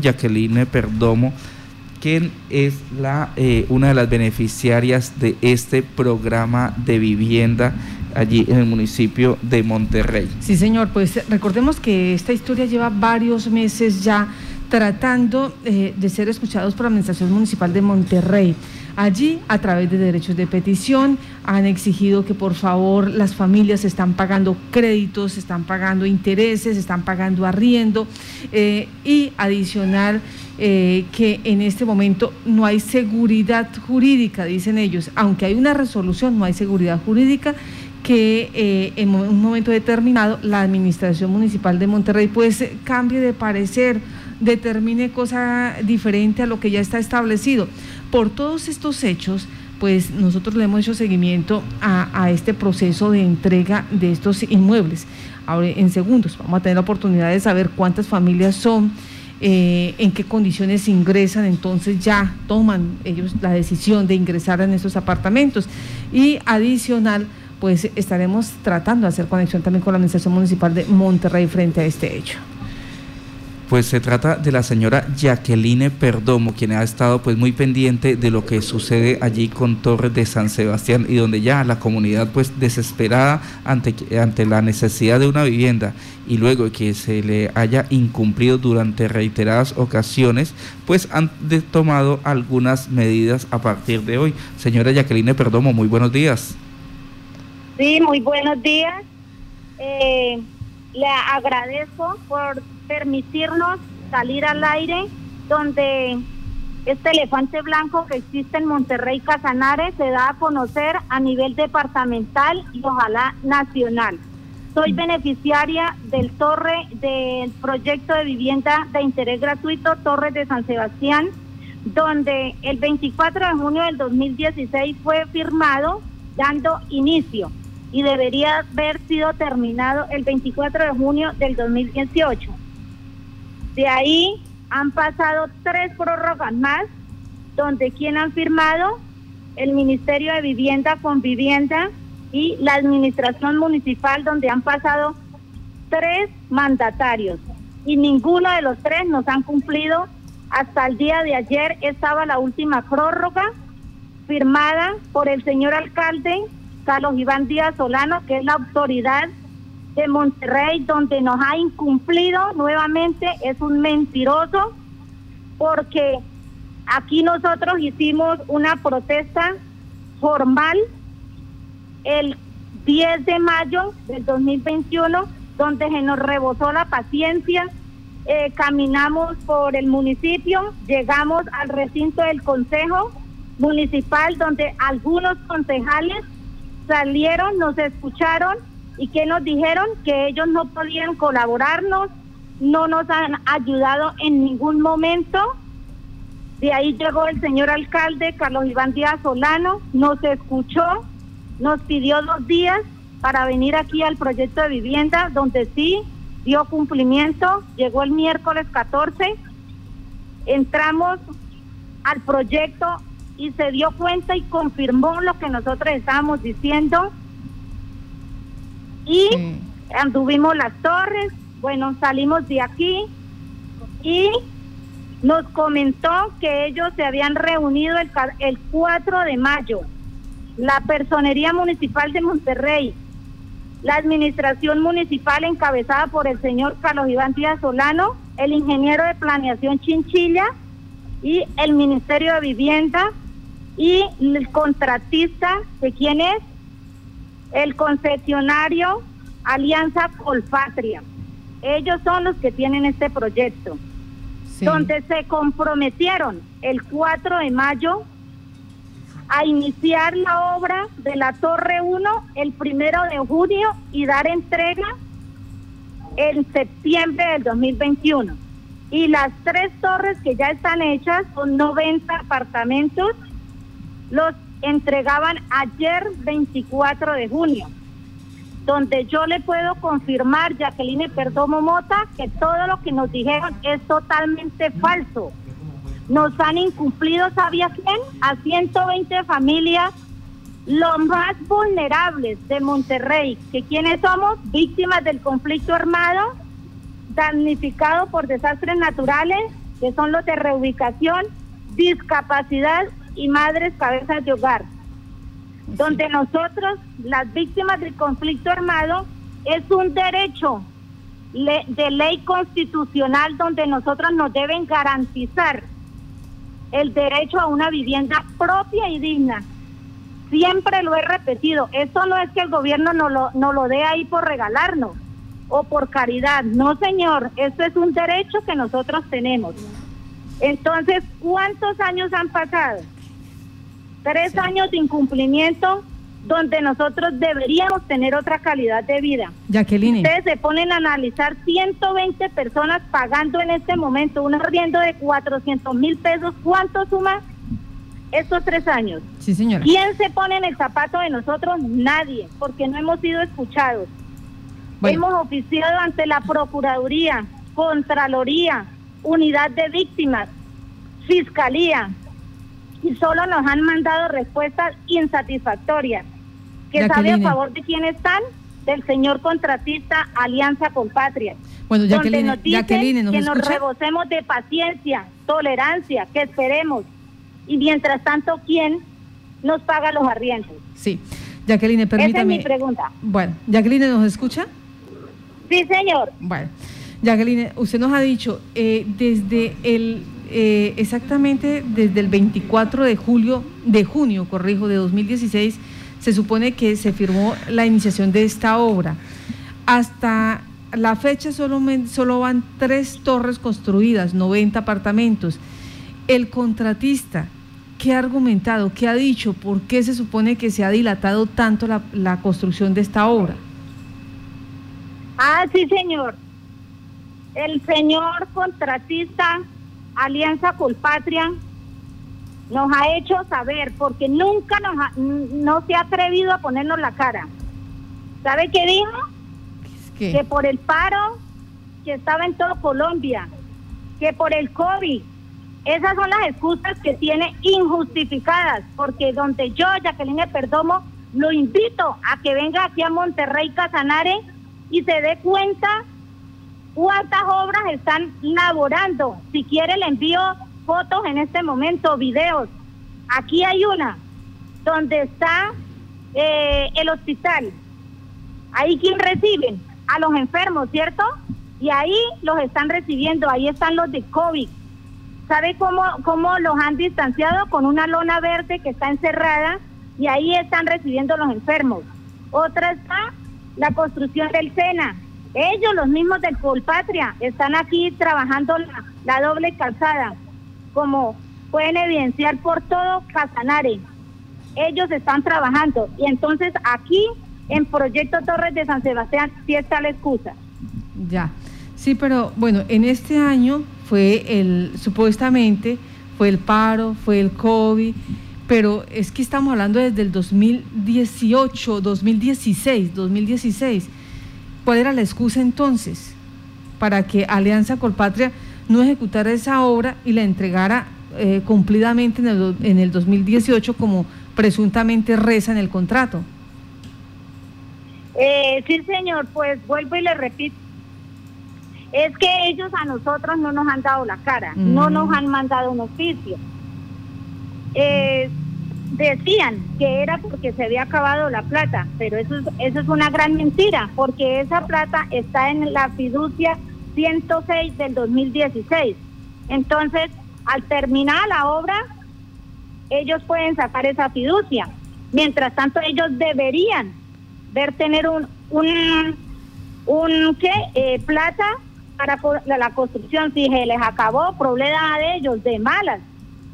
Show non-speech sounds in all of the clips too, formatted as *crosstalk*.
Jacqueline Perdomo, quien es la, eh, una de las beneficiarias de este programa de vivienda allí en el municipio de Monterrey. Sí, señor, pues recordemos que esta historia lleva varios meses ya tratando eh, de ser escuchados por la Administración Municipal de Monterrey. Allí, a través de derechos de petición, han exigido que por favor las familias están pagando créditos, están pagando intereses, están pagando arriendo eh, y adicional eh, que en este momento no hay seguridad jurídica, dicen ellos, aunque hay una resolución, no hay seguridad jurídica que eh, en un momento determinado la administración municipal de Monterrey pues cambie de parecer, determine cosa diferente a lo que ya está establecido. Por todos estos hechos, pues nosotros le hemos hecho seguimiento a, este proceso de entrega de estos inmuebles. Ahora, en segundos, vamos a tener la oportunidad de saber cuántas familias son, eh, en qué condiciones ingresan, entonces ya toman ellos la decisión de ingresar en estos apartamentos. Y adicional, pues estaremos tratando de hacer conexión también con la Administración Municipal de Monterrey frente a este hecho. Pues se trata de la señora Jacqueline Perdomo, quien ha estado pues muy pendiente de lo que sucede allí con Torres de San Sebastián y donde ya la comunidad pues desesperada ante, ante la necesidad de una vivienda y luego de que se le haya incumplido durante reiteradas ocasiones, pues han tomado algunas medidas a partir de hoy. Señora Jacqueline Perdomo, muy buenos días. Sí, muy buenos días. Eh, le agradezco por permitirnos salir al aire donde este elefante blanco que existe en Monterrey Casanares se da a conocer a nivel departamental y ojalá nacional. Soy beneficiaria del torre del proyecto de vivienda de interés gratuito Torres de San Sebastián, donde el 24 de junio del 2016 fue firmado dando inicio y debería haber sido terminado el 24 de junio del 2018. De ahí han pasado tres prórrogas más, donde quien han firmado el Ministerio de Vivienda con Vivienda y la Administración Municipal, donde han pasado tres mandatarios y ninguno de los tres nos han cumplido. Hasta el día de ayer estaba la última prórroga firmada por el señor alcalde Carlos Iván Díaz Solano, que es la autoridad de Monterrey, donde nos ha incumplido nuevamente, es un mentiroso, porque aquí nosotros hicimos una protesta formal el 10 de mayo del 2021, donde se nos rebosó la paciencia, eh, caminamos por el municipio, llegamos al recinto del Consejo Municipal, donde algunos concejales salieron, nos escucharon y que nos dijeron que ellos no podían colaborarnos, no nos han ayudado en ningún momento. De ahí llegó el señor alcalde Carlos Iván Díaz Solano, nos escuchó, nos pidió dos días para venir aquí al proyecto de vivienda, donde sí dio cumplimiento, llegó el miércoles 14, entramos al proyecto y se dio cuenta y confirmó lo que nosotros estábamos diciendo. Y anduvimos las torres, bueno, salimos de aquí y nos comentó que ellos se habían reunido el, el 4 de mayo, la Personería Municipal de Monterrey, la Administración Municipal encabezada por el señor Carlos Iván Díaz Solano, el ingeniero de planeación Chinchilla y el Ministerio de Vivienda y el contratista, ¿de quién es? El concesionario Alianza Colpatria. Ellos son los que tienen este proyecto, donde se comprometieron el 4 de mayo a iniciar la obra de la Torre 1 el primero de junio y dar entrega en septiembre del 2021. Y las tres torres que ya están hechas son 90 apartamentos los entregaban ayer 24 de junio, donde yo le puedo confirmar, Jacqueline Perdomo Mota, que todo lo que nos dijeron es totalmente falso. Nos han incumplido, ¿sabía quién? A 120 familias, los más vulnerables de Monterrey, que quienes somos víctimas del conflicto armado, damnificados por desastres naturales que son los de reubicación, discapacidad y madres cabezas de hogar, donde nosotros, las víctimas del conflicto armado, es un derecho de ley constitucional donde nosotros nos deben garantizar el derecho a una vivienda propia y digna. Siempre lo he repetido, esto no es que el gobierno no lo, no lo dé ahí por regalarnos o por caridad, no señor, esto es un derecho que nosotros tenemos. Entonces, ¿cuántos años han pasado? Tres años de incumplimiento donde nosotros deberíamos tener otra calidad de vida. Jacqueline. Ustedes se ponen a analizar 120 personas pagando en este momento un arriendo de 400 mil pesos. ¿Cuánto suma estos tres años? Sí, señora. ¿Quién se pone en el zapato de nosotros? Nadie, porque no hemos sido escuchados. Hemos oficiado ante la Procuraduría, Contraloría, Unidad de Víctimas, Fiscalía, y solo nos han mandado respuestas insatisfactorias. ¿Que sabe a favor de quién están? Del señor contratista Alianza con Patria. Bueno, Jacqueline, donde nos dicen que nos rebosemos de paciencia, tolerancia, que esperemos. Y mientras tanto, ¿quién nos paga los arriendos? Sí. Jacqueline, permítame. Esa es mi pregunta. Bueno, Jacqueline, ¿nos escucha? Sí, señor. Bueno, Jacqueline, usted nos ha dicho, eh, desde el eh, exactamente desde el 24 de julio, de junio, corrijo, de 2016, se supone que se firmó la iniciación de esta obra. Hasta la fecha solo, solo van tres torres construidas, 90 apartamentos. El contratista, ¿qué ha argumentado, qué ha dicho, por qué se supone que se ha dilatado tanto la, la construcción de esta obra? Ah, sí, señor. El señor contratista Alianza Colpatria nos ha hecho saber, porque nunca nos no se ha atrevido a ponernos la cara. ¿Sabe qué dijo? Que por el paro que estaba en todo Colombia, que por el COVID. Esas son las excusas que tiene injustificadas, porque donde yo, Jacqueline Perdomo, lo invito a que venga aquí a Monterrey Casanare y se dé cuenta cuántas obras están laborando. Si quiere le envío fotos en este momento, videos. Aquí hay una donde está eh, el hospital. Ahí quien reciben a los enfermos, ¿cierto? Y ahí los están recibiendo, ahí están los de COVID. ¿Sabe cómo, cómo los han distanciado? Con una lona verde que está encerrada y ahí están recibiendo los enfermos. Otra está la construcción del SENA, ellos, los mismos del Colpatria, están aquí trabajando la, doble calzada, como pueden evidenciar por todo Casanare. Ellos están trabajando y entonces aquí en Proyecto Torres de San Sebastián sí está la excusa. Ya, sí, pero bueno, en este año fue el, supuestamente, fue el paro, fue el COVID, pero es que estamos hablando desde el 2018, 2016, 2016 ¿Cuál era la excusa entonces para que Alianza Colpatria no ejecutara esa obra y la entregara eh, cumplidamente en el, en el 2018 como presuntamente reza en el contrato? Eh, sí, señor, pues vuelvo y le repito. Es que ellos a nosotros no nos han dado la cara, no mm. nos han mandado un oficio. Eh, decían que era porque se había acabado la plata, pero eso es, eso es una gran mentira, porque esa plata está en la fiducia 106 del 2016. Entonces, al terminar la obra, ellos pueden sacar esa fiducia. Mientras tanto, ellos deberían ver tener un, un, ¿qué? Eh, plata para la construcción. Si se les acabó, problema de ellos, de malas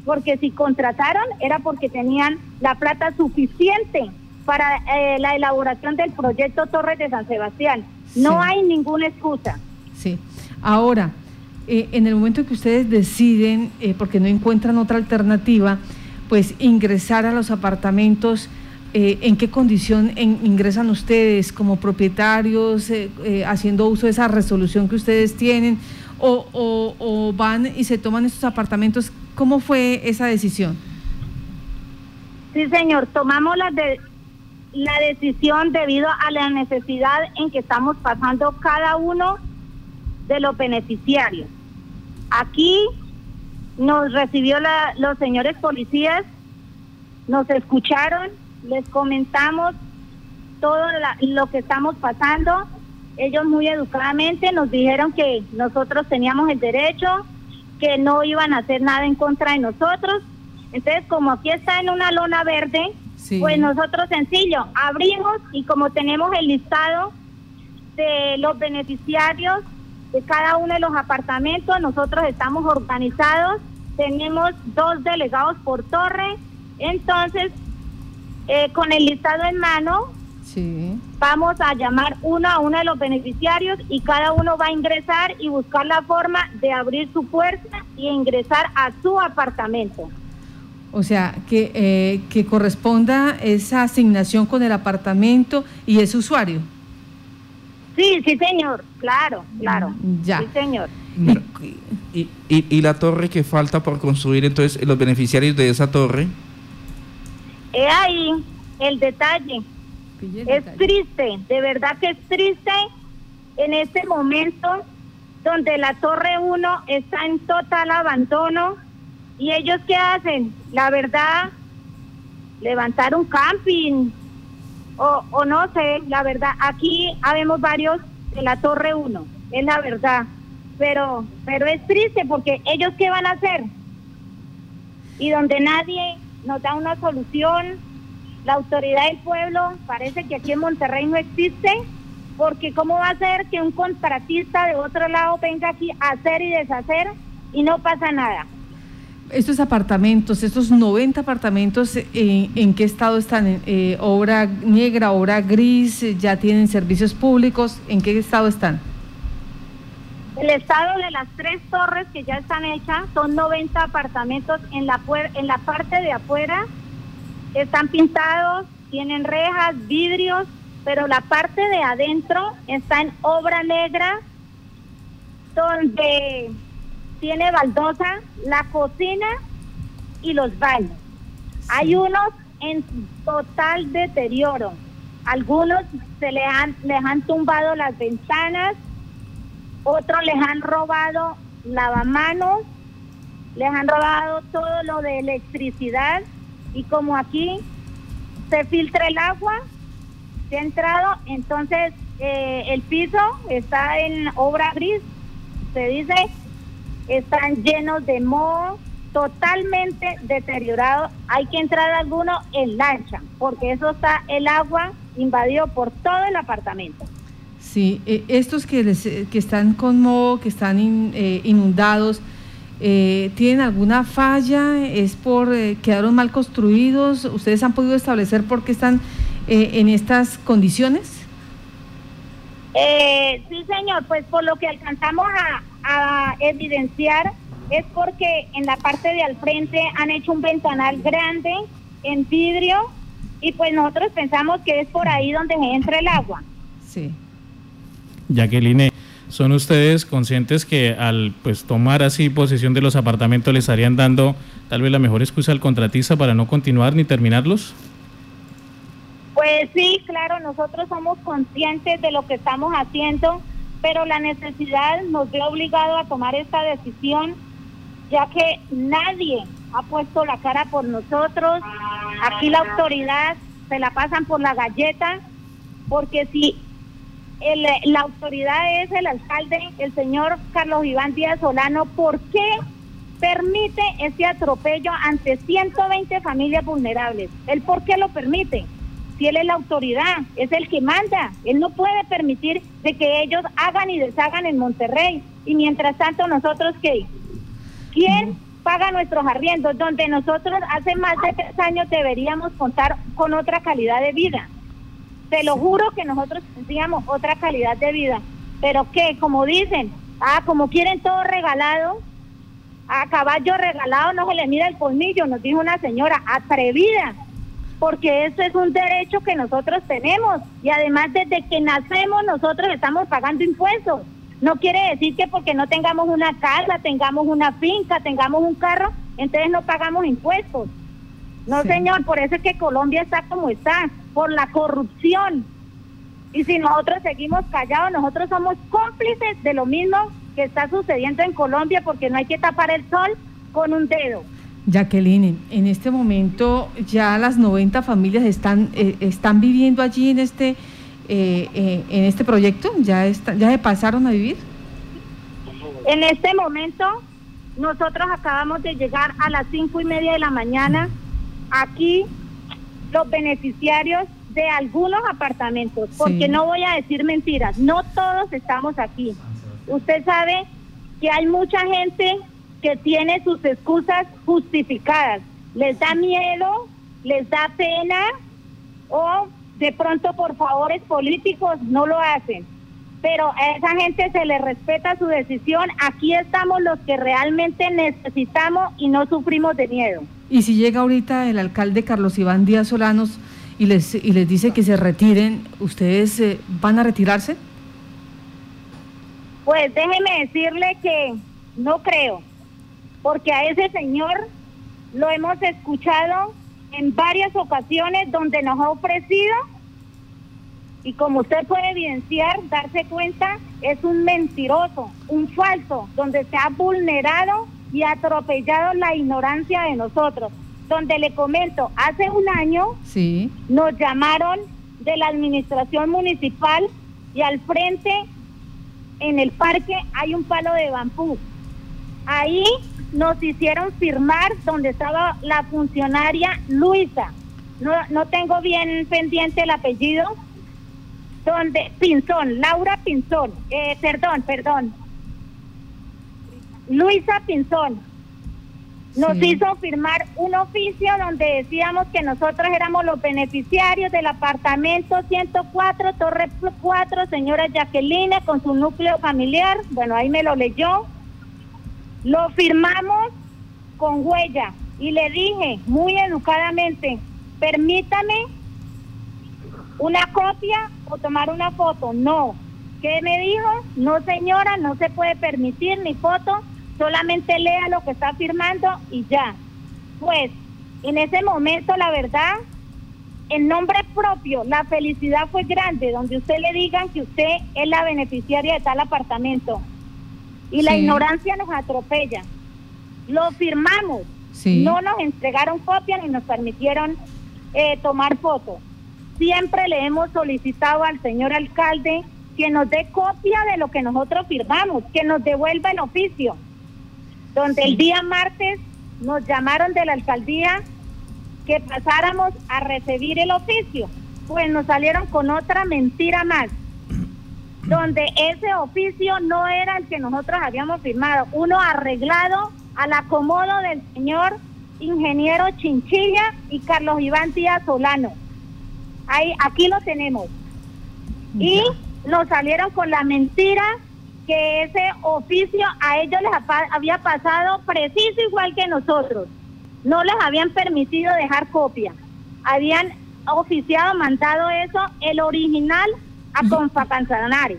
porque si contrataron era porque tenían la plata suficiente para eh, la elaboración del proyecto Torres de San Sebastián. No hay ninguna excusa. Sí. Ahora, eh, en el momento que ustedes deciden, eh, porque no encuentran otra alternativa, pues ingresar a los apartamentos, ¿en qué condición ingresan ustedes como propietarios, haciendo uso de esa resolución que ustedes tienen? O, o, van y se toman estos apartamentos ¿Cómo fue esa decisión? Sí, señor, tomamos la, de, la decisión debido a la necesidad en que estamos pasando cada uno de los beneficiarios. Aquí nos recibió la, los señores policías, nos escucharon, les comentamos todo lo que estamos pasando. Ellos muy educadamente nos dijeron que nosotros teníamos el derecho, que no iban a hacer nada en contra de nosotros. Entonces, como aquí está en una lona verde, pues nosotros sencillo, abrimos y como tenemos el listado de los beneficiarios de cada uno de los apartamentos, nosotros estamos organizados, tenemos dos delegados por torre, entonces eh, con el listado en mano vamos a llamar uno a uno de los beneficiarios y cada uno va a ingresar y buscar la forma de abrir su puerta y ingresar a su apartamento. O sea, que, eh, que corresponda esa asignación con el apartamento y ese usuario. Sí, sí, señor, claro, claro. Ya. Sí, señor. Y, y, y, la torre que falta por construir, entonces, los beneficiarios de esa torre? He ahí el detalle. Es triste, de verdad que es triste en este momento donde la Torre 1 está en total abandono y ellos qué hacen? La verdad, levantar un camping o, o no sé, la verdad, aquí habemos varios de la Torre 1, es la verdad, pero, pero es triste porque ellos qué van a hacer y donde nadie nos da una solución, la autoridad del pueblo parece que aquí en Monterrey no existe, porque ¿cómo va a ser que un contratista de otro lado venga aquí a hacer y deshacer y no pasa nada? Estos apartamentos, estos 90 apartamentos, ¿en, qué estado están? Eh, ¿Obra negra, obra gris? ¿Ya tienen servicios públicos? ¿En qué estado están? El estado de las tres torres que ya están hechas son 90 apartamentos en la, en la parte de afuera están pintados, tienen rejas, vidrios, pero la parte de adentro está en obra negra, donde tiene baldosa, la cocina y los baños. Hay unos en total deterioro. Algunos se les han, les han tumbado las ventanas, otros les han robado lavamanos, les han robado todo lo de electricidad y como aquí se filtra el agua, ha entrado, entonces eh, el piso está en obra gris, se dice, están llenos de moho, totalmente deteriorados. Hay que entrar alguno en lancha, porque eso está el agua invadido por todo el apartamento. Sí, eh, estos que, que están con moho, que están eh, inundados, eh, ¿Tienen alguna falla? ¿Es por eh, quedaron mal construidos? ¿Ustedes han podido establecer por qué están eh, en estas condiciones? sí, señor, pues por lo que alcanzamos a, evidenciar es porque en la parte de al frente han hecho un ventanal grande en vidrio y pues nosotros pensamos que es por ahí donde entra el agua. Sí. Jacqueline, ¿Son ustedes conscientes que al pues tomar así posesión de los apartamentos le estarían dando tal vez la mejor excusa al contratista para no continuar ni terminarlos? Pues sí, claro, nosotros somos conscientes de lo que estamos haciendo, pero la necesidad nos ve obligado a tomar esta decisión, ya que nadie ha puesto la cara por nosotros. Aquí la autoridad se la pasan por la galleta, porque si la autoridad es el alcalde, el señor Carlos Iván Díaz Solano, ¿por qué permite ese atropello ante 120 familias vulnerables? ¿Él por qué lo permite? Si él es la autoridad, es el que manda, él no puede permitir de que ellos hagan y deshagan en Monterrey. Y mientras tanto, nosotros qué? ¿Quién paga nuestros arriendos? Donde nosotros hace más de tres años deberíamos contar con otra calidad de vida. Te lo juro que nosotros tendríamos otra calidad de vida. Pero que, como dicen, ah, como quieren todo regalado, a caballo regalado no se le mira el colmillo, nos dijo una señora atrevida, porque eso es un derecho que nosotros tenemos y además desde que nacemos nosotros estamos pagando impuestos. No quiere decir que porque no tengamos una casa, tengamos una finca, tengamos un carro, entonces no pagamos impuestos. No, señor, por eso es que Colombia está como está, por la corrupción. Y si nosotros seguimos callados, nosotros somos cómplices de lo mismo que está sucediendo en Colombia, porque no hay que tapar el sol con un dedo. Jacqueline, en este momento ya las 90 familias están, eh, están viviendo allí en este, eh, eh, en este proyecto, ¿Ya, ya se pasaron a vivir. En este momento, nosotros acabamos de llegar a las cinco y media de la mañana. Aquí los beneficiarios de algunos apartamentos, porque no voy a decir mentiras, no todos estamos aquí. Usted sabe que hay mucha gente que tiene sus excusas justificadas. Les da miedo, les da pena o de pronto por favores políticos no lo hacen. Pero a esa gente se le respeta su decisión. Aquí estamos los que realmente necesitamos y no sufrimos de miedo. Y si llega ahorita el alcalde Carlos Iván Díaz Solanos y les, y les dice que se retiren, ¿ustedes eh, van a retirarse? Pues déjeme decirle que no creo porque a ese señor lo hemos escuchado en varias ocasiones donde nos ha ofrecido y como usted puede evidenciar, darse cuenta, es un mentiroso, un falso, donde se ha vulnerado y atropellado la ignorancia de nosotros. Donde le comento, hace un año sí. nos llamaron de la administración municipal y al frente en el parque hay un palo de bambú. Ahí nos hicieron firmar donde estaba la funcionaria Luisa. No, no tengo bien pendiente el apellido. Donde Pinzón, Laura Pinzón, eh, perdón, perdón. Luisa Pinzón. Nos hizo firmar un oficio donde decíamos que nosotros éramos los beneficiarios del apartamento 104, Torre 4, señora Jacqueline, con su núcleo familiar. Bueno, ahí me lo leyó lo firmamos con huella y le dije muy educadamente, permítame una copia o tomar una foto. No. ¿Qué me dijo? No señora, no se puede permitir ni foto, solamente lea lo que está firmando y ya. Pues en ese momento la verdad, en nombre propio, la felicidad fue grande, donde usted le digan que usted es la beneficiaria de tal apartamento y la ignorancia nos atropella. Lo firmamos, no nos entregaron copia ni nos permitieron eh, tomar fotos. Siempre le hemos solicitado al señor alcalde que nos dé copia de lo que nosotros firmamos, que nos devuelva el oficio. Donde el día martes nos llamaron de la alcaldía que pasáramos a recibir el oficio. Pues nos salieron con otra mentira más *clears throat* donde ese oficio no era el que nosotros habíamos firmado, uno arreglado al acomodo del señor ingeniero Chinchilla y Carlos Iván Díaz Solano. Ahí, aquí lo tenemos. Y nos salieron con la mentira que ese oficio a ellos les había pasado preciso igual que nosotros. No les habían permitido dejar copia. Habían oficiado, mandado eso, el original a Confa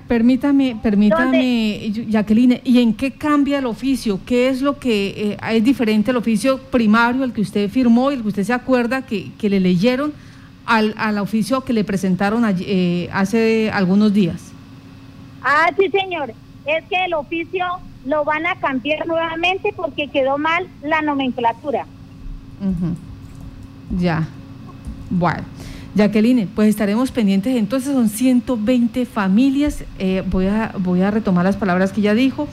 Permítame, permítame, Jacqueline, ¿y en qué cambia el oficio? ¿Qué es lo que eh, es diferente el oficio primario, el que usted firmó y el que usted se acuerda que, que le leyeron al, al, oficio que le presentaron eh, hace algunos días? Ah, sí, señor. Es que el oficio lo van a cambiar nuevamente porque quedó mal la nomenclatura. Ya. Bueno. Jacqueline, pues estaremos pendientes. Entonces son 120 familias. Eh, voy, a, voy a retomar las palabras que ya dijo.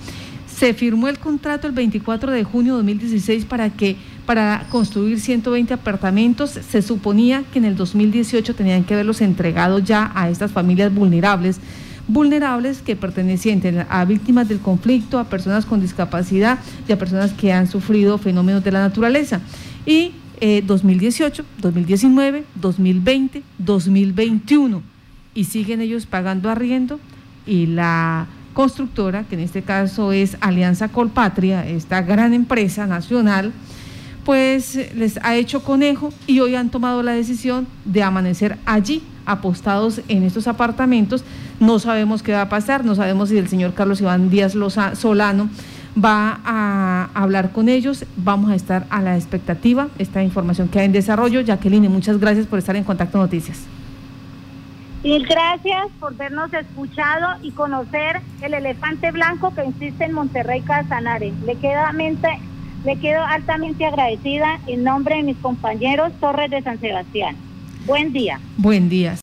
Se firmó el contrato el 24 de junio de 2016 para que para construir 120 apartamentos. Se suponía que en el 2018 tenían que haberlos entregado ya a estas familias vulnerables vulnerables que pertenecientes a víctimas del conflicto, a personas con discapacidad y a personas que han sufrido fenómenos de la naturaleza. Y 2018, 2019, 2020, 2021 y siguen ellos pagando arriendo y la constructora, que en este caso es Alianza Colpatria, esta gran empresa nacional, pues les ha hecho conejo y hoy han tomado la decisión de amanecer allí, apostados en estos apartamentos. No sabemos qué va a pasar, no sabemos si el señor Carlos Iván Díaz Solano va a hablar con ellos. Vamos a estar a la expectativa. Esta información que hay en desarrollo. Jacqueline, muchas gracias por estar en Contacto Noticias. Y gracias por vernos escuchado y conocer el elefante blanco que existe en Monterrey Casanare. Le queda mente Le quedo altamente agradecida en nombre de mis compañeros Torres de San Sebastián. Buen día. Buen día.